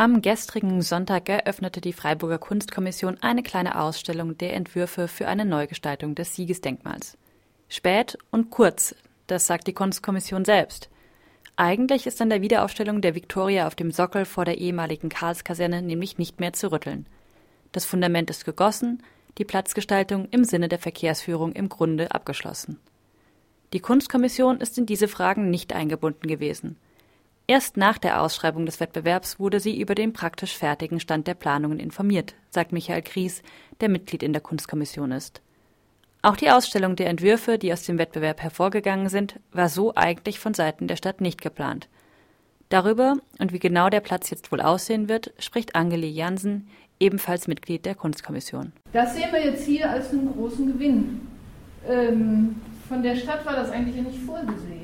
Am gestrigen Sonntag eröffnete die Freiburger Kunstkommission eine kleine Ausstellung der Entwürfe für eine Neugestaltung des Siegesdenkmals. Spät und kurz, das sagt die Kunstkommission selbst. Eigentlich ist an der Wiederaufstellung der Viktoria auf dem Sockel vor der ehemaligen Karlskaserne nämlich nicht mehr zu rütteln. Das Fundament ist gegossen, die Platzgestaltung im Sinne der Verkehrsführung im Grunde abgeschlossen. Die Kunstkommission ist in diese Fragen nicht eingebunden gewesen. Erst nach der Ausschreibung des Wettbewerbs wurde sie über den praktisch fertigen Stand der Planungen informiert, sagt Michael Kries, der Mitglied in der Kunstkommission ist. Auch die Ausstellung der Entwürfe, die aus dem Wettbewerb hervorgegangen sind, war so eigentlich von Seiten der Stadt nicht geplant. Darüber und wie genau der Platz jetzt wohl aussehen wird, spricht Angeli Jansen, ebenfalls Mitglied der Kunstkommission. Das sehen wir jetzt hier als einen großen Gewinn. Ähm, von der Stadt war das eigentlich ja nicht vorgesehen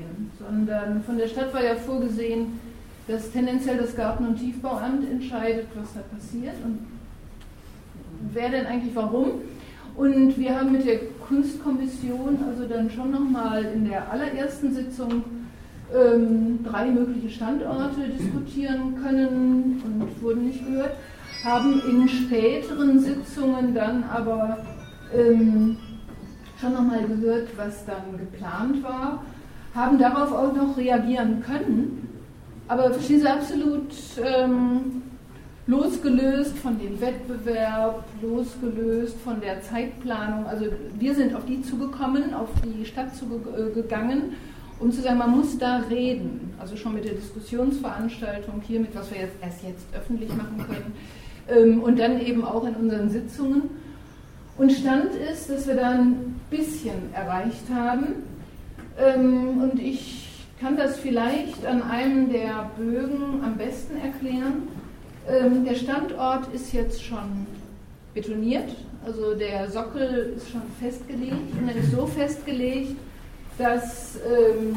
sondern von der Stadt war ja vorgesehen, dass tendenziell das Garten- und Tiefbauamt entscheidet, was da passiert und wer denn eigentlich warum. Und wir haben mit der Kunstkommission also dann schon nochmal in der allerersten Sitzung ähm, drei mögliche Standorte diskutieren können und wurden nicht gehört, haben in späteren Sitzungen dann aber ähm, schon nochmal gehört, was dann geplant war haben darauf auch noch reagieren können, aber verstehen Sie absolut ähm, losgelöst von dem Wettbewerb, losgelöst von der Zeitplanung. Also wir sind auf die zugekommen, auf die Stadt zugegangen, um zu sagen, man muss da reden. Also schon mit der Diskussionsveranstaltung hier, mit was wir jetzt erst jetzt öffentlich machen können. Ähm, und dann eben auch in unseren Sitzungen. Und Stand ist, dass wir da ein bisschen erreicht haben. Ähm, und ich kann das vielleicht an einem der Bögen am besten erklären. Ähm, der Standort ist jetzt schon betoniert, also der Sockel ist schon festgelegt und er ist so festgelegt, dass ähm,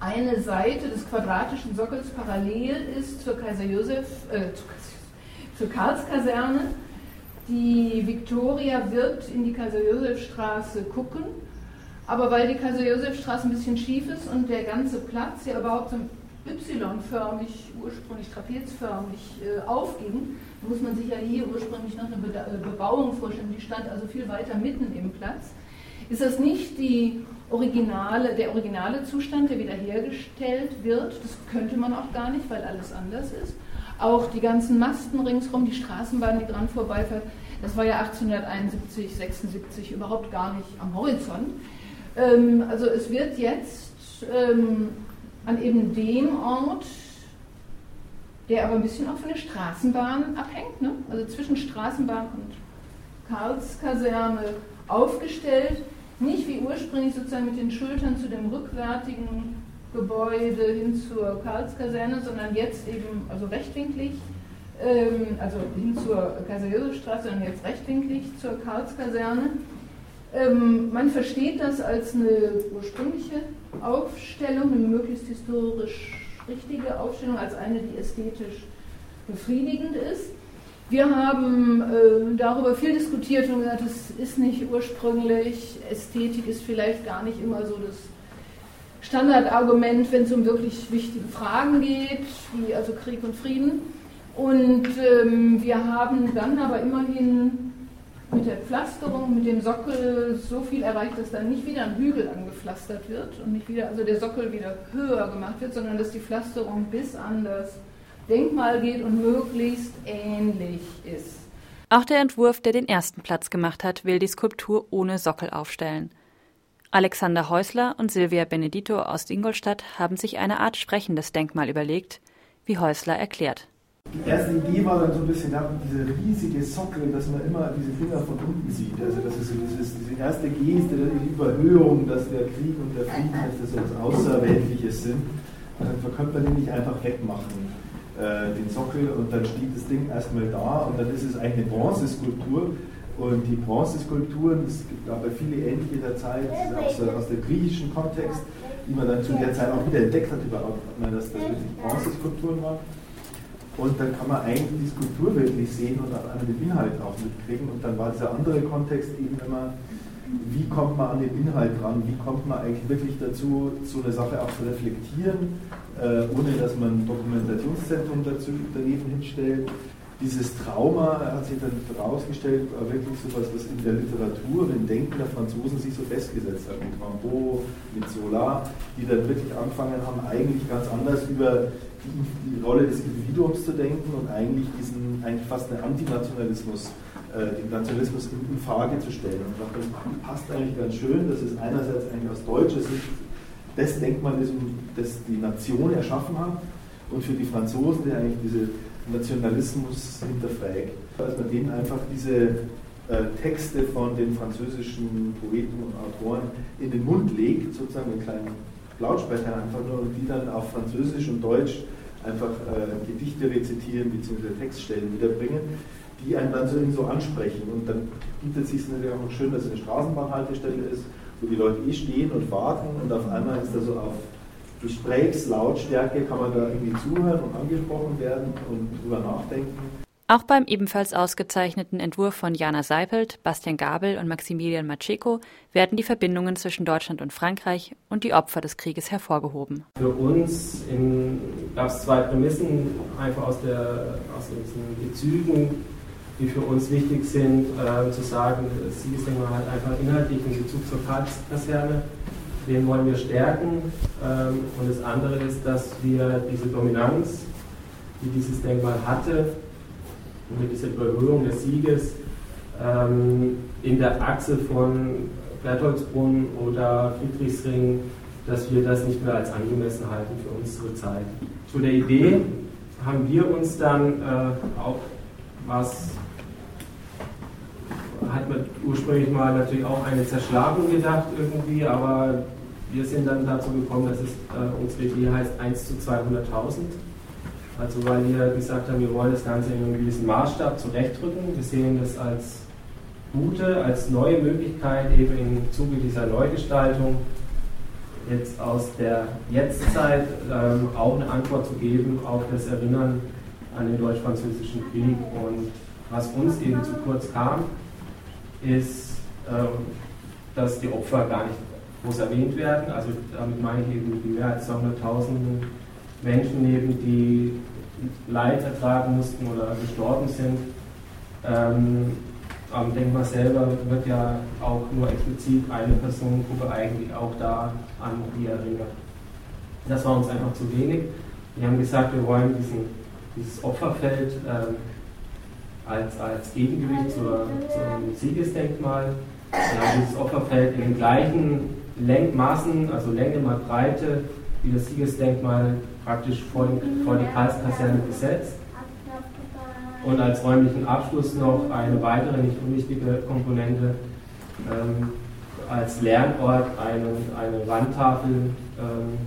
eine Seite des quadratischen Sockels parallel ist zur Kaiser Josef, äh, zur Karlskaserne. Die Viktoria wird in die Kaiser-Josef-Straße gucken aber weil die Kaiser-Josef-Straße ein bisschen schief ist und der ganze Platz ja überhaupt so Y-förmig, ursprünglich trapezförmig äh, aufging, muss man sich ja hier ursprünglich noch eine Be äh, Bebauung vorstellen, die stand also viel weiter mitten im Platz. Ist das nicht die originale, der originale Zustand, der wiederhergestellt wird? Das könnte man auch gar nicht, weil alles anders ist. Auch die ganzen Masten ringsherum, die Straßenbahn, die dran vorbeifährt, das war ja 1871, 76 überhaupt gar nicht am Horizont. Ähm, also es wird jetzt ähm, an eben dem Ort, der aber ein bisschen auch von der Straßenbahn abhängt, ne? also zwischen Straßenbahn und Karlskaserne aufgestellt, nicht wie ursprünglich sozusagen mit den Schultern zu dem rückwärtigen Gebäude hin zur Karlskaserne, sondern jetzt eben also rechtwinklig, ähm, also hin zur Kaiser-Josef-Straße, sondern jetzt rechtwinklig zur Karlskaserne. Ähm, man versteht das als eine ursprüngliche Aufstellung, eine möglichst historisch richtige Aufstellung, als eine, die ästhetisch befriedigend ist. Wir haben äh, darüber viel diskutiert und gesagt, das ist nicht ursprünglich, Ästhetik ist vielleicht gar nicht immer so das Standardargument, wenn es um wirklich wichtige Fragen geht, wie also Krieg und Frieden. Und ähm, wir haben dann aber immerhin mit der Pflasterung, mit dem Sockel so viel erreicht, dass dann nicht wieder ein Hügel angepflastert wird und nicht wieder, also der Sockel wieder höher gemacht wird, sondern dass die Pflasterung bis an das Denkmal geht und möglichst ähnlich ist. Auch der Entwurf, der den ersten Platz gemacht hat, will die Skulptur ohne Sockel aufstellen. Alexander Häusler und Silvia Benedito aus Ingolstadt haben sich eine Art sprechendes Denkmal überlegt, wie Häusler erklärt. Die erste Idee war dann so ein bisschen ja, diese riesige Sockel, dass man immer diese Finger von unten sieht. Also das ist so dieses, diese erste Geste, die Überhöhung, dass der Krieg und der Frieden dass das so was Außerweltliches sind. Dann könnte man den nicht einfach wegmachen, äh, den Sockel, und dann steht das Ding erstmal da und dann ist es eigentlich eine Bronzeskulptur. Und die Bronzeskulpturen, es gibt aber viele ähnliche der Zeit, aus, aus dem griechischen Kontext, die man dann zu der Zeit auch wieder entdeckt hat, überhaupt, dass das wirklich Bronzeskulpturen waren. Und dann kann man eigentlich die Skulptur wirklich sehen und auch einmal den Inhalt auch mitkriegen. Und dann war dieser andere Kontext eben, man wie kommt man an den Inhalt ran, wie kommt man eigentlich wirklich dazu, so eine Sache auch zu reflektieren, äh, ohne dass man ein Dokumentationszentrum dazu daneben hinstellt. Dieses Trauma hat sich dann herausgestellt, war wirklich so etwas, was in der Literatur, im Denken der Franzosen sich so festgesetzt hat, mit Rambaud, mit Zola, die dann wirklich angefangen haben, eigentlich ganz anders über die, die Rolle des Individuums zu denken und eigentlich diesen, eigentlich fast einen Antinationalismus äh, den Nationalismus in, in, Frage zu stellen. Und ich dachte, das passt eigentlich ganz schön, dass es einerseits eigentlich aus deutscher Sicht das Denkmal ist, das die Nation erschaffen hat und für die Franzosen, die eigentlich diese Nationalismus hinterfragt. Dass man denen einfach diese äh, Texte von den französischen Poeten und Autoren in den Mund legt, sozusagen einen kleinen Lautsprecher einfach nur, und die dann auf Französisch und Deutsch einfach äh, Gedichte rezitieren bzw. Textstellen wiederbringen die einen dann so, so ansprechen. Und dann bietet es sich natürlich auch schön, dass es eine Straßenbahnhaltestelle ist, wo die Leute eh stehen und warten und auf einmal ist da so auf Gesprächslautstärke kann man da irgendwie zuhören und angesprochen werden und drüber nachdenken. Auch beim ebenfalls ausgezeichneten Entwurf von Jana Seipelt, Bastian Gabel und Maximilian Macheco werden die Verbindungen zwischen Deutschland und Frankreich und die Opfer des Krieges hervorgehoben. Für uns gab es zwei Prämissen, einfach aus, der, aus diesen Bezügen die für uns wichtig sind, äh, zu sagen, das Siegesdenkmal hat einfach inhaltlich einen Bezug zur Kaserne, den wollen wir stärken. Ähm, und das andere ist, dass wir diese Dominanz, die dieses Denkmal hatte, mit dieser Überhöhung des Sieges, ähm, in der Achse von Bertholdsbrunn oder Friedrichsring, dass wir das nicht mehr als angemessen halten für unsere Zeit. Zu der Idee haben wir uns dann äh, auch was hat man ursprünglich mal natürlich auch eine Zerschlagung gedacht irgendwie, aber wir sind dann dazu gekommen, dass es äh, unsere Idee heißt 1 zu 200.000. Also weil wir gesagt haben, wir wollen das Ganze in einem gewissen Maßstab zurechtrücken. Wir sehen das als gute, als neue Möglichkeit eben im Zuge dieser Neugestaltung jetzt aus der Jetztzeit ähm, auch eine Antwort zu geben auf das Erinnern an den deutsch-französischen Krieg und was uns eben zu kurz kam, ist, ähm, dass die Opfer gar nicht groß erwähnt werden. Also damit meine ich eben die mehr als 200.000 Menschen eben, die Leid ertragen mussten oder gestorben sind. Ähm, am Denkmal selber wird ja auch nur explizit eine Personengruppe eigentlich auch da an die erinnert. Das war uns einfach zu wenig. Wir haben gesagt, wir wollen diesen, dieses Opferfeld ähm, als, als Gegengewicht zur, zum Siegesdenkmal. Ja, dieses Opferfeld in den gleichen Lenkmaßen, also Länge mal Breite, wie das Siegesdenkmal praktisch vor, den, vor die Karlskaserne gesetzt. Und als räumlichen Abschluss noch eine weitere, nicht unwichtige Komponente, ähm, als Lernort eine, eine Wandtafel ähm,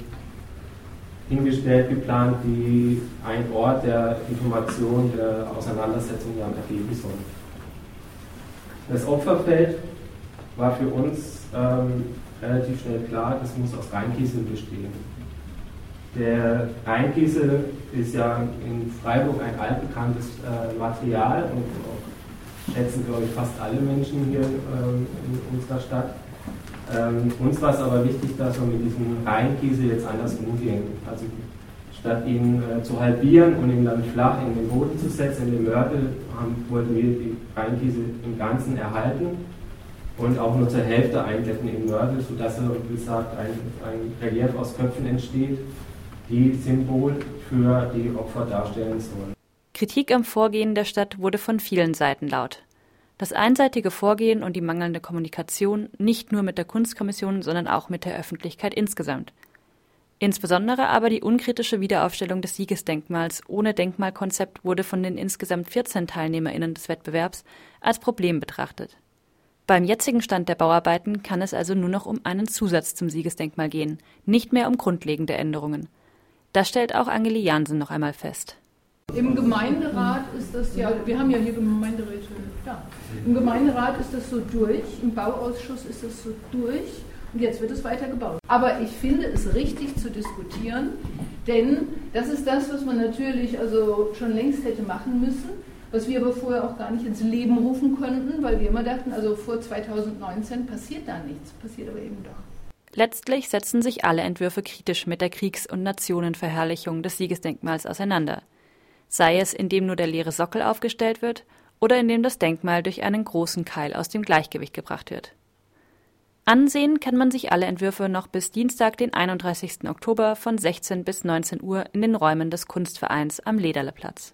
hingestellt, geplant, die ein Ort der Information, der Auseinandersetzung dann ergeben soll. Das Opferfeld war für uns ähm, relativ schnell klar, das muss aus Rheinkiesel bestehen. Der Rheinkiesel ist ja in Freiburg ein altbekanntes äh, Material und auch schätzen, glaube ich, fast alle Menschen hier ähm, in unserer Stadt. Ähm, uns war es aber wichtig, dass wir mit diesem Reinkiesel jetzt anders umgehen. Also statt ihn äh, zu halbieren und ihn dann flach in den Boden zu setzen, in den Mörtel, haben, wollten wir die Reinkiesel im Ganzen erhalten und auch nur zur Hälfte einbetten im Mörtel, sodass, wie gesagt, ein, ein Relief aus Köpfen entsteht, die Symbol für die Opfer darstellen sollen. Kritik am Vorgehen der Stadt wurde von vielen Seiten laut. Das einseitige Vorgehen und die mangelnde Kommunikation nicht nur mit der Kunstkommission, sondern auch mit der Öffentlichkeit insgesamt. Insbesondere aber die unkritische Wiederaufstellung des Siegesdenkmals ohne Denkmalkonzept wurde von den insgesamt 14 TeilnehmerInnen des Wettbewerbs als Problem betrachtet. Beim jetzigen Stand der Bauarbeiten kann es also nur noch um einen Zusatz zum Siegesdenkmal gehen, nicht mehr um grundlegende Änderungen. Das stellt auch Angeli Jansen noch einmal fest. Im Gemeinderat ist das ja, wir haben ja hier Gemeinderäte, ja. Im Gemeinderat ist das so durch, im Bauausschuss ist das so durch und jetzt wird es weiter gebaut. Aber ich finde es richtig zu diskutieren, denn das ist das, was man natürlich also schon längst hätte machen müssen, was wir aber vorher auch gar nicht ins Leben rufen konnten, weil wir immer dachten, also vor 2019 passiert da nichts, passiert aber eben doch. Letztlich setzen sich alle Entwürfe kritisch mit der Kriegs- und Nationenverherrlichung des Siegesdenkmals auseinander. Sei es, indem nur der leere Sockel aufgestellt wird oder indem das Denkmal durch einen großen Keil aus dem Gleichgewicht gebracht wird. Ansehen kann man sich alle Entwürfe noch bis Dienstag, den 31. Oktober von 16 bis 19 Uhr in den Räumen des Kunstvereins am Lederleplatz.